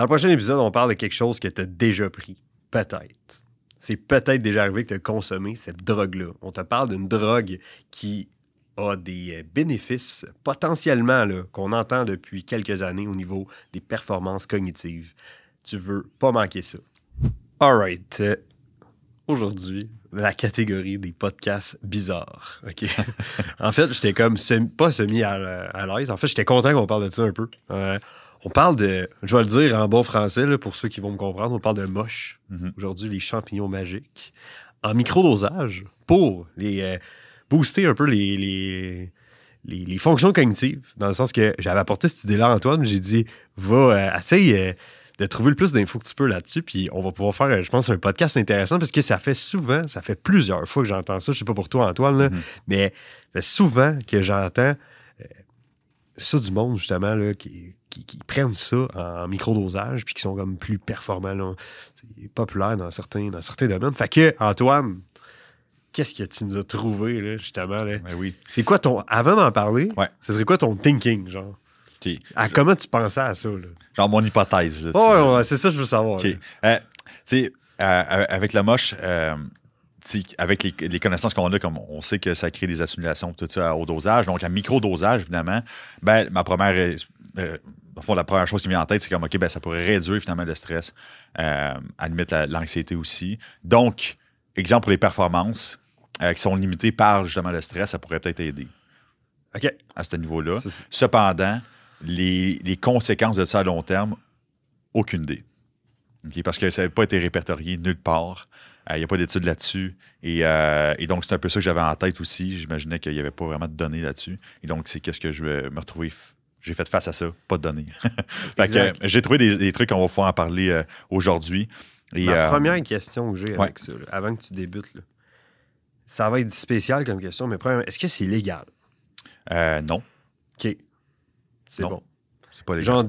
Dans le prochain épisode, on parle de quelque chose que tu as déjà pris. Peut-être. C'est peut-être déjà arrivé que tu as consommé cette drogue-là. On te parle d'une drogue qui a des euh, bénéfices potentiellement qu'on entend depuis quelques années au niveau des performances cognitives. Tu veux pas manquer ça. All right. Aujourd'hui, la catégorie des podcasts bizarres. OK? en fait, j'étais comme pas semi à, à l'aise. En fait, j'étais content qu'on parle de ça un peu. Euh, on parle de, je vais le dire en bon français là, pour ceux qui vont me comprendre, on parle de moche. Mhm. Aujourd'hui, les champignons magiques en microdosage pour les euh, booster un peu les, les, les, les fonctions cognitives. Dans le sens que j'avais apporté cette idée-là à Antoine, j'ai dit, va, euh, essaye euh, de trouver le plus d'infos que tu peux là-dessus, puis on va pouvoir faire, euh, je pense, un podcast intéressant parce que ça fait souvent, ça fait plusieurs fois que j'entends ça. Je sais pas pour toi, Antoine, là, Mhm. mais ça fait souvent que j'entends ça du monde, justement, là, qui, qui, qui prennent ça en microdosage puis qui sont comme plus performants. là. C'est populaire dans certains, dans certains domaines. Fait que, Antoine, qu'est-ce que tu nous as trouvé, là, justement? Là? Ben oui. C'est quoi ton. Avant d'en parler, Ouais. ce serait quoi ton thinking, genre? À comment tu pensais à ça, là? Genre mon hypothèse. Là, Oh, ouais, c'est ça que je veux savoir. OK. là. Euh, tu sais, euh, avec la moche, euh, avec les, les connaissances qu'on a, comme on sait que ça crée des accumulations, tout ça, au dosage. Donc, à micro-dosage, évidemment, ben, ma première. Euh, euh, fond, la première chose qui me vient en tête, c'est comme, OK, ben, ça pourrait réduire finalement le stress, euh, à limite la- l'anxiété aussi. Donc, exemple pour les performances euh, qui sont limitées par justement le stress, ça pourrait peut-être aider OK. à ce niveau-là. Cependant, les, les conséquences de ça à long terme, aucune idée. OK? Parce que ça n'avait pas été répertorié nulle part. Il n'y a pas d'études là-dessus. Et, euh, et donc, c'est un peu ça que j'avais en tête aussi. J'imaginais qu'il n'y avait pas vraiment de données là-dessus. Et donc, c'est qu'est-ce que je vais me retrouver. J'ai fait face à ça, pas de données. Fait que, euh, j'ai trouvé des, des trucs qu'on va pouvoir en parler euh, aujourd'hui. Et, Ma euh, première question que j'ai ouais. avec ça, là, avant que tu débutes, là, ça va être spécial comme question, mais premièrement, est-ce que c'est légal? euh, non, OK. C'est Non. bon. c'est pas légal. Genre,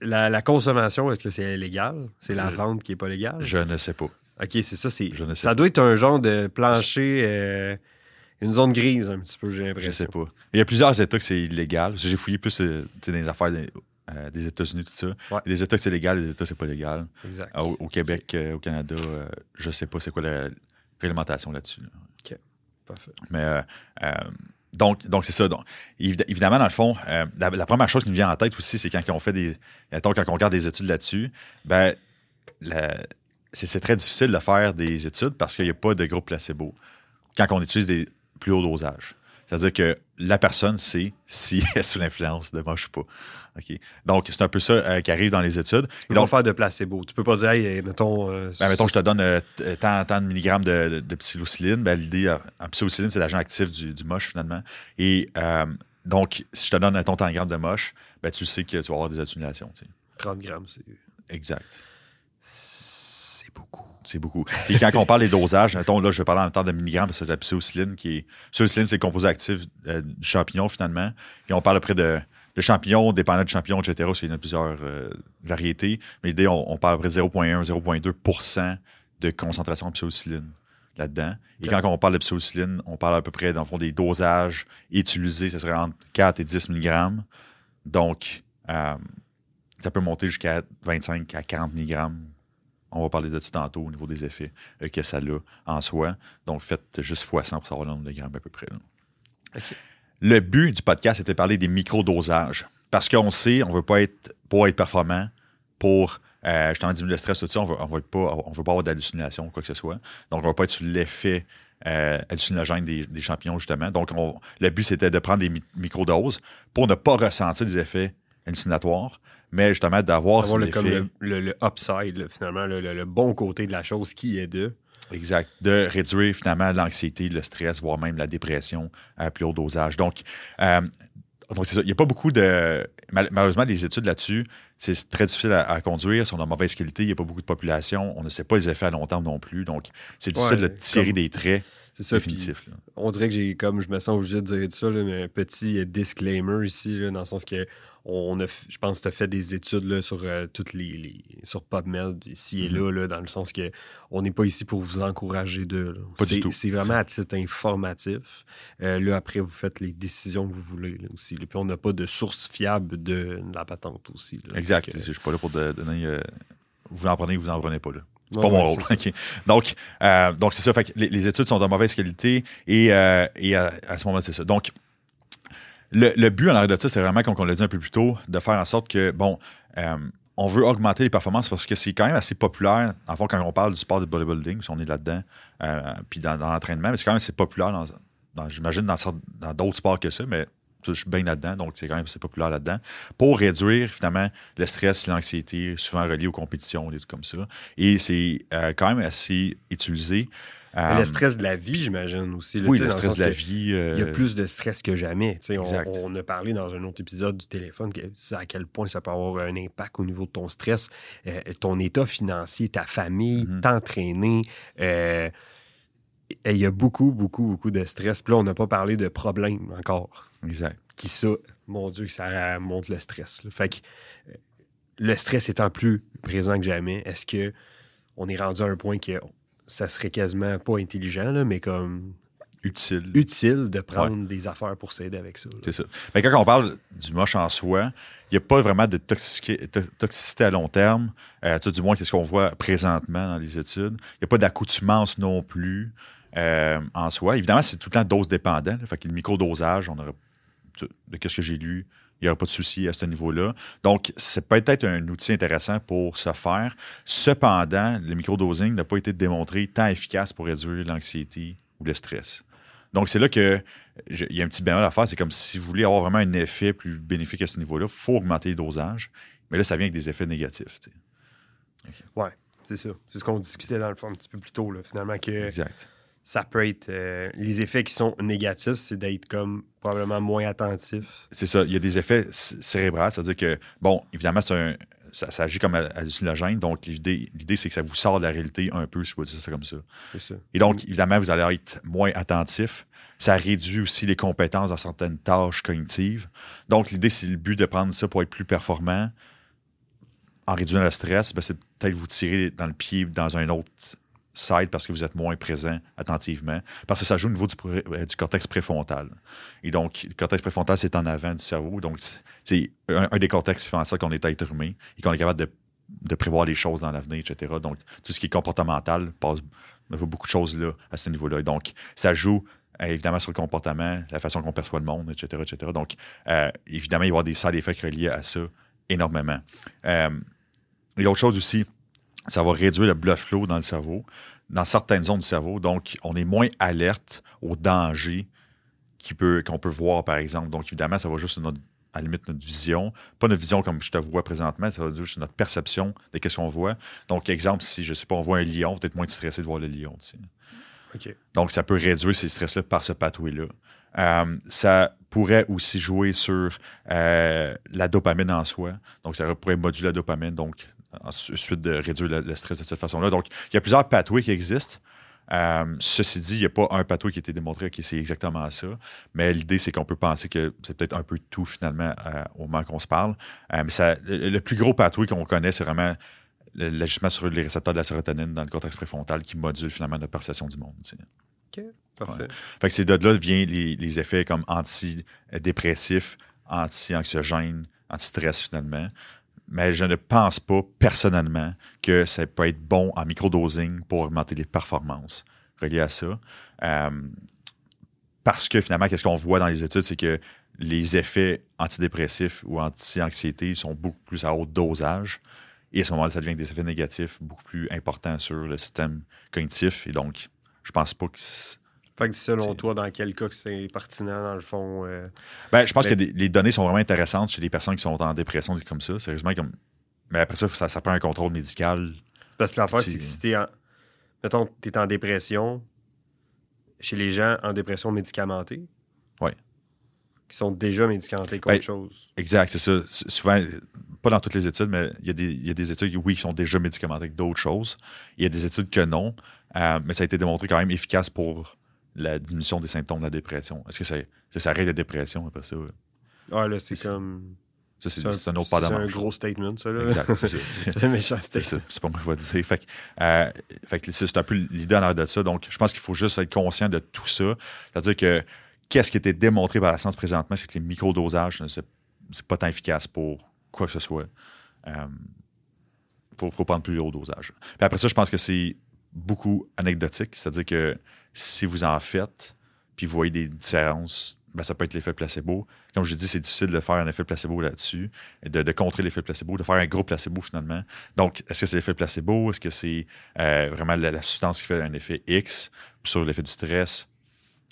la, la consommation, est-ce que c'est légal? C'est la Je- vente qui est pas légale? Je ne sais pas. OK, c'est ça. C'est, Je ne sais ça doit être un genre de plancher, euh, une zone grise un petit peu, j'ai l'impression. Je sais pas. Il y a plusieurs États que c'est illégal. J'ai fouillé plus euh, dans les affaires des, euh, des États-Unis, tout ça. Ouais. Des États que c'est légal, des États c'est pas légal. Exact. Ah, Au, au Québec, euh, au Canada, euh, je sais pas c'est quoi la réglementation là-dessus. là. Parfait. Mais euh, euh, donc, donc c'est ça. Donc, évid- évidemment, dans le fond, euh, la, la première chose qui me vient en tête aussi, c'est quand on fait des. quand on regarde des études là-dessus, ben, la- c'est c'est très difficile de faire des études parce qu'il n'y a pas de groupe placebo quand on utilise des plus hauts dosages. C'est-à-dire que la personne sait si elle est sous l'influence de moche ou pas. Donc, c'est un peu ça euh, qui arrive dans les études. Tu Et peux donc, pas faire de placebo. Tu peux pas dire, hey, mettons. euh, ben, mettons, je te donne euh, tant, tant de milligrammes de, de, de psilocybine. Ben, l'idée, euh, en psilocybine, c'est l'agent actif du, du moche, finalement. Et euh, donc, si je te donne, mettons, tant de grammes de moche, ben, tu sais que tu vas avoir des tu sais. 30 grammes, c'est, Exact. c'est beaucoup. C'est beaucoup. Et quand on parle des dosages, mettons, là, je vais parler en même temps de milligrammes, parce que c'est la psilocybine qui est. Psilocybine, c'est le composé actif euh, du champignon, finalement. Et on parle après de. Le champignon, dépendant du champignon, etc., qu'il y en a plusieurs euh, variétés. Mais l'idée, on, parle après 0,1, 0,2% de concentration de psilocybine là-dedans. Et quand on parle de psilocybine, on parle à peu près, dans le fond, des dosages utilisés, ça serait entre 4 et 10 mg. Donc, euh, ça peut monter jusqu'à 25 à 40 mg. On va parler de ça tantôt au niveau des effets euh, que ça a en soi. Donc, faites juste fois 100 pour savoir le nombre de grammes à peu près. Le but du podcast, c'était de parler des micro-dosages. Parce qu'on sait, on veut pas être, pour être performant, pour euh, justement diminuer le stress, tout ça, on veut, on veut pas, on veut pas avoir d'hallucination ou quoi que ce soit. Donc, on va pas être sous l'effet euh, hallucinogène des, des champignons, justement. Donc, on- le but, c'était de prendre des mi- microdoses pour ne pas ressentir des effets hallucinatoires, mais justement d'avoir le, comme le, le- le upside, finalement, le, le- bon côté de la chose qui est de. Exact. De réduire finalement l'anxiété, le stress, voire même la dépression à plus haut dosage. Donc, euh, donc c'est ça. Il n'y a pas beaucoup de. mal- Malheureusement, les études là-dessus, c'est très difficile à, à conduire. sont de mauvaise qualité. Il n'y a pas beaucoup de population. On ne sait pas les effets à long terme non plus. Donc, c'est difficile Ouais, de tirer comme- des traits. C'est ça. définitif. on dirait que j'ai comme je me sens obligé de dire ça, là, mais un petit euh, disclaimer ici, là, dans le sens que on a, je pense que tu as fait des études là, sur euh, toutes les, les- sur PubMed ici et Mhm. là, là, dans le sens que on n'est pas ici pour vous encourager de. là. Pas du C'est- tout. C'est vraiment à titre informatif. Euh, là, après, vous faites les décisions que vous voulez là, aussi. Puis on n'a pas de source fiable de, de la patente aussi. Exact. Donc, euh, Je suis pas là pour de- donner. vous en prenez, vous en prenez pas là. C'est ouais, pas mon rôle. Donc, euh, donc c'est ça. Fait que les, les études sont de mauvaise qualité et, euh, et à, à ce moment-là, c'est ça. Donc, le, le but en arrière de ça, c'est vraiment, comme on l'a dit un peu plus tôt, de faire en sorte que, bon, euh, on veut augmenter les performances parce que c'est quand même assez populaire, en fond, quand on parle du sport de bodybuilding, si on est là-dedans, euh, puis dans, dans l'entraînement, mais c'est quand même assez populaire, dans, dans- j'imagine, dans d'autres sports que ça, mais je suis bien là-dedans, donc c'est quand même assez populaire là-dedans, pour réduire finalement le stress, l'anxiété, souvent relié aux compétitions, des trucs comme ça. Et c'est euh, quand même assez utilisé. Mais Euh, le stress de la vie, j'imagine aussi. là, oui, le stress de la vie. euh, Il y a plus de stress que jamais. On, a parlé dans un autre épisode du téléphone que à quel point ça peut avoir un impact au niveau de ton stress, euh, ton état financier, ta famille, Mhm. t'entraîner. euh, et il y a beaucoup, beaucoup, beaucoup de stress. Puis là, on n'a pas parlé de problèmes encore. Exact. Qui ça, mon Dieu, ça monte le stress. là. Fait que euh, le stress étant plus présent que jamais, est-ce que on est rendu à un point que ça serait quasiment pas intelligent, là, mais comme Utile. utile de prendre des affaires pour s'aider avec ça. C'est ça. Mais quand on parle du moche en soi, il n'y a pas vraiment de toxici- to- toxicité à long terme. Euh, tout du moins, qu'est-ce qu'on voit présentement dans les études. Il n'y a pas d'accoutumance non plus euh, en soi. Évidemment, c'est tout le temps dose dépendant. là. Fait que le microdosage, on aurait, de ce que j'ai lu, il n'y aura pas de souci à ce niveau-là. Donc, c'est peut-être un outil intéressant pour se faire. Cependant, le microdosing n'a pas été démontré tant efficace pour réduire l'anxiété ou le stress. Donc, c'est là que il y a un petit bémol à faire. C'est comme si vous voulez avoir vraiment un effet plus bénéfique à ce niveau-là, il faut augmenter les dosages. Mais là, ça vient avec des effets négatifs. Ouais, c'est ça. C'est ce qu'on discutait dans le fond un petit peu plus tôt, là, finalement, que Exact. Ça peut être. euh, les effets qui sont négatifs, c'est d'être comme probablement moins attentif. C'est ça. Il y a des effets cérébraux, c'est-à-dire que, bon, évidemment, c'est un, ça, ça agit comme ha- hallucinogène. Donc, l'idée, l'idée, c'est que ça vous sort de la réalité un peu, si je peux dire ça comme ça. C'est ça. Et donc, évidemment, vous allez être moins attentif. Ça réduit aussi les compétences dans certaines tâches cognitives. Donc, l'idée, c'est le but de prendre ça pour être plus performant. En réduisant le stress, ben, c'est peut-être vous tirer dans le pied dans un autre side parce que vous êtes moins présent attentivement. Parce que ça joue au niveau du, euh, cortex préfrontal. Et donc, le cortex préfrontal, c'est en avant du cerveau. Donc, c'est- un, des cortex qui fait en sorte qu'on est être humain et qu'on est capable de, de prévoir les choses dans l'avenir, etc. Donc, tout ce qui est comportemental passe beaucoup de choses là, à ce niveau-là. Et Donc, ça joue euh, évidemment sur le comportement, la façon qu'on perçoit le monde, etc. etc. Donc, euh, évidemment, il va y avoir des side effects reliés à ça énormément. Euh, et l'autre chose aussi, ça va réduire le blood flow dans le cerveau, dans certaines zones du cerveau. Donc, on est moins alerte aux dangers qui peut- qu'on peut voir, par exemple. Donc, évidemment, ça va juste notre, à la limite notre vision. Pas notre vision comme je te vois présentement, ça va juste notre perception de qu'est-ce qu'on voit. Donc, exemple, si, je sais pas, on voit un lion, peut-être moins stressé de voir le lion. tu sais. OK. Donc, ça peut réduire ces stress-là par ce pathway-là. Euh, ça pourrait aussi jouer sur euh, la dopamine en soi. Donc, ça pourrait moduler la dopamine, donc ensuite de réduire le, le stress de cette façon-là. Donc, il y a plusieurs pathways qui existent. Euh, ceci dit, il n'y a pas un pathway qui a été démontré que c'est exactement ça. Mais l'idée, c'est qu'on peut penser que c'est peut-être un peu tout finalement euh, au moment qu'on se parle. Euh, mais ça, le, le plus gros pathway qu'on connaît, c'est vraiment l'ajustement sur les récepteurs de la sérotonine dans le cortex préfrontal qui module finalement notre perception du monde. OK. Parfait. Fait que c'est de là viennent les, les effets comme antidépressifs, anti-anxiogènes, anti-stress finalement. Mais je ne pense pas personnellement que ça peut être bon en microdosing pour augmenter les performances reliées à ça. Euh, parce que finalement, qu'est-ce qu'on voit dans les études, c'est que les effets antidépressifs ou anti-anxiété sont beaucoup plus à haut dosage. Et à ce moment-là, ça devient des effets négatifs beaucoup plus importants sur le système cognitif. Et donc, je pense pas que Fait que selon toi, dans quel cas que c'est pertinent, dans le fond. euh, Ben, je pense Mais- que des- les données sont vraiment intéressantes chez les personnes qui sont en dépression, des comme ça. Sérieusement, comme. Mais après ça, ça, ça prend un contrôle médical. parce que l'affaire, c'est que si t'es en. Mettons, t'es en dépression, chez les gens en dépression médicamentée. Ouais. Qui sont déjà médicamentés contre Ben, autre chose. Exact, c'est ça. Souvent, pas dans toutes les études, mais il y, a des- il y a des études qui, oui, qui sont déjà médicamentés avec d'autres choses. Il y a des études que non. Euh, mais ça a été démontré quand même efficace pour la diminution des symptômes de la dépression. Est-ce que ça, ça arrête la dépression après ça? Ah, là, c'est comme. Ça, c'est un, autre pas C'est un gros statement, ça. Là. Exact, c'est ça. c'est un méchant statement. C'est pas moi qui vais dire. Fait que, euh, fait que c'est un peu l'idée en arrière de ça. Donc, je pense qu'il faut juste être conscient de tout ça. C'est-à-dire que qu'est-ce qui a été démontré par la science présentement, c'est que les microdosages, c'est pas tant efficace pour quoi que ce soit. Euh, faut, prendre plus haut dosage. Puis après ça, je pense que c'est beaucoup anecdotique. C'est-à-dire que si vous en faites, puis vous voyez des différences, ben, ça peut être l'effet placebo. Comme je dis, c'est difficile de faire un effet placebo là-dessus, de, de contrer l'effet placebo, de faire un gros placebo finalement. Donc, est-ce que c'est l'effet placebo? Est-ce que c'est euh, vraiment la, substance qui fait un effet X sur l'effet du stress?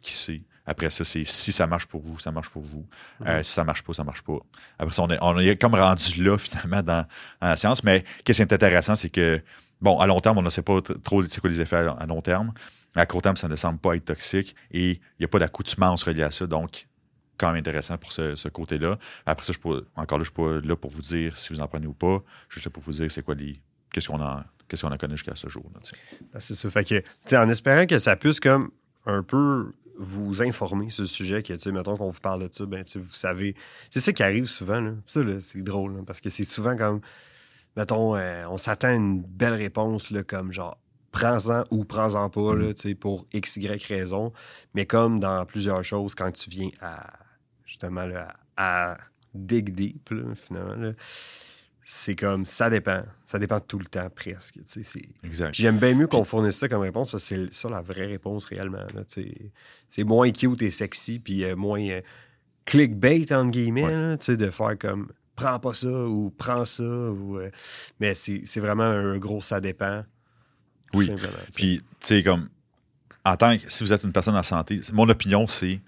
Qui sait? Après ça, c'est si ça marche pour vous, ça marche pour vous. Euh, mhm. si ça marche pas, ça marche pas. Après ça, on est, on est comme rendu là, finalement, dans, la science. Mais qu'est-ce qui est intéressant, c'est que, bon, à long terme, on ne sait pas trop c'est quoi les effets à, long terme. À court terme, ça ne semble pas être toxique et il n'y a pas d'accoutumance reliée à ça. Donc, quand même intéressant pour ce, côté-là. Après ça, je encore là, je suis pas là pour vous dire si vous en prenez ou pas. Je suis là pour vous dire c'est quoi les. Qu'est-ce qu'on a, qu'est-ce qu'on a connu jusqu'à ce jour. Ben, c'est ça. Fait que, en espérant que ça puisse comme un peu vous informer sur le sujet, que, mettons qu'on vous parle de ça, ben, vous savez. C'est ça qui arrive souvent. Là. Ça, c'est drôle, parce que c'est souvent comme, mettons, euh, on s'attend à une belle réponse, là, comme genre, prends-en ou prends-en pas, là, mm. pour x, y raison. Mais comme dans plusieurs choses, quand tu viens à, justement, là, à dig deep, finalement, c'est comme ça dépend. Ça dépend tout le temps presque. Exact. J'aime bien mieux qu'on fournisse ça comme réponse parce que c'est ça la vraie réponse réellement. C'est moins cute et sexy, puis euh, moins euh, clickbait, entre guillemets, de faire comme prends pas ça ou prends ça. Ou, euh, mais c'est vraiment un gros ça dépend. Oui. Puis, tu sais, comme en tant que si vous êtes une personne en santé, mon opinion, c'est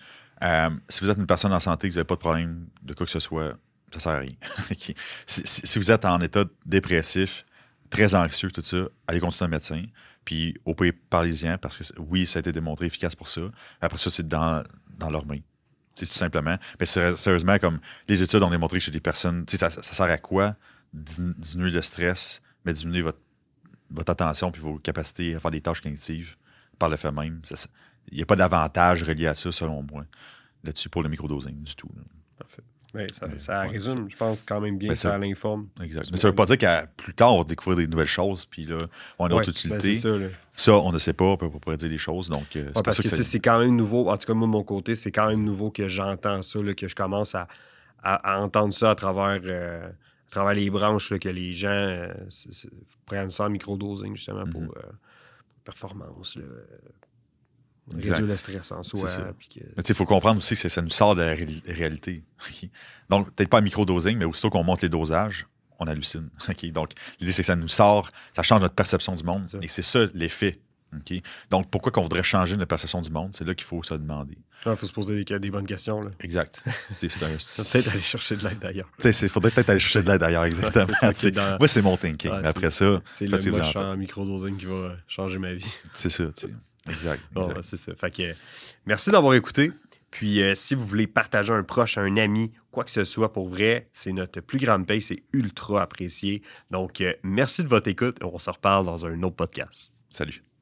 si vous êtes une personne en santé, que vous n'avez pas de problème de quoi que ce soit, ça sert à rien. si, vous êtes en état dépressif, très anxieux, tout ça, allez consulter un médecin. Puis au pays, parlez-y, parce que oui, ça a été démontré efficace pour ça. Après ça, c'est dans, dans leur main. Tout simplement. Mais sérieusement, comme les études ont démontré chez des personnes, ça, ça, sert à quoi? Diminuer le stress, mais diminuer votre, votre attention puis vos capacités à faire des tâches cognitives par le fait même? Il n'y a pas d'avantage relié à ça, selon moi, là-dessus pour le microdosing du tout. Parfait. Oui, ça, ça résume, je pense, quand même bien, ça, ça l'informe. Exact. Mais ça ne veut pas dire qu'à plus tard, on va découvrir des nouvelles choses, puis là, on a une autre ben, utilité. ça, ça, on ne sait pas, on peut pas dire les choses. Donc, euh, parce que, c'est quand même nouveau. En tout cas, moi, de mon côté, c'est quand même nouveau que j'entends ça, que je commence à, à, entendre ça à travers, euh, à travers les branches, que les gens euh, prennent ça en microdosing, justement, pour, mm-hmm. performance, réduire le stress en soi. il faut comprendre aussi que ça nous sort de la réalité. Donc, peut-être pas micro-dosing, mais aussitôt qu'on monte les dosages, on hallucine. Donc, l'idée, c'est que ça nous sort, ça change notre perception du monde. Et c'est ça l'effet. Donc, pourquoi qu'on voudrait changer notre perception du monde? C'est là qu'il faut se demander. Il faut se poser des, bonnes questions. Là. Exact. C'est peut-être aller chercher de l'aide d'ailleurs. Il faudrait peut-être aller chercher de l'aide d'ailleurs, exactement. Moi, c'est mon thinking. Après ça, c'est le micro-dosing qui va changer ma vie. C'est ça. Exact. c'est ça. Fait que, merci d'avoir écouté. Puis, euh, si vous voulez partager un proche, un ami, quoi que ce soit, pour vrai, c'est notre plus grande paye. C'est ultra apprécié. Donc, euh, merci de votre écoute. On se reparle dans un autre podcast. Salut.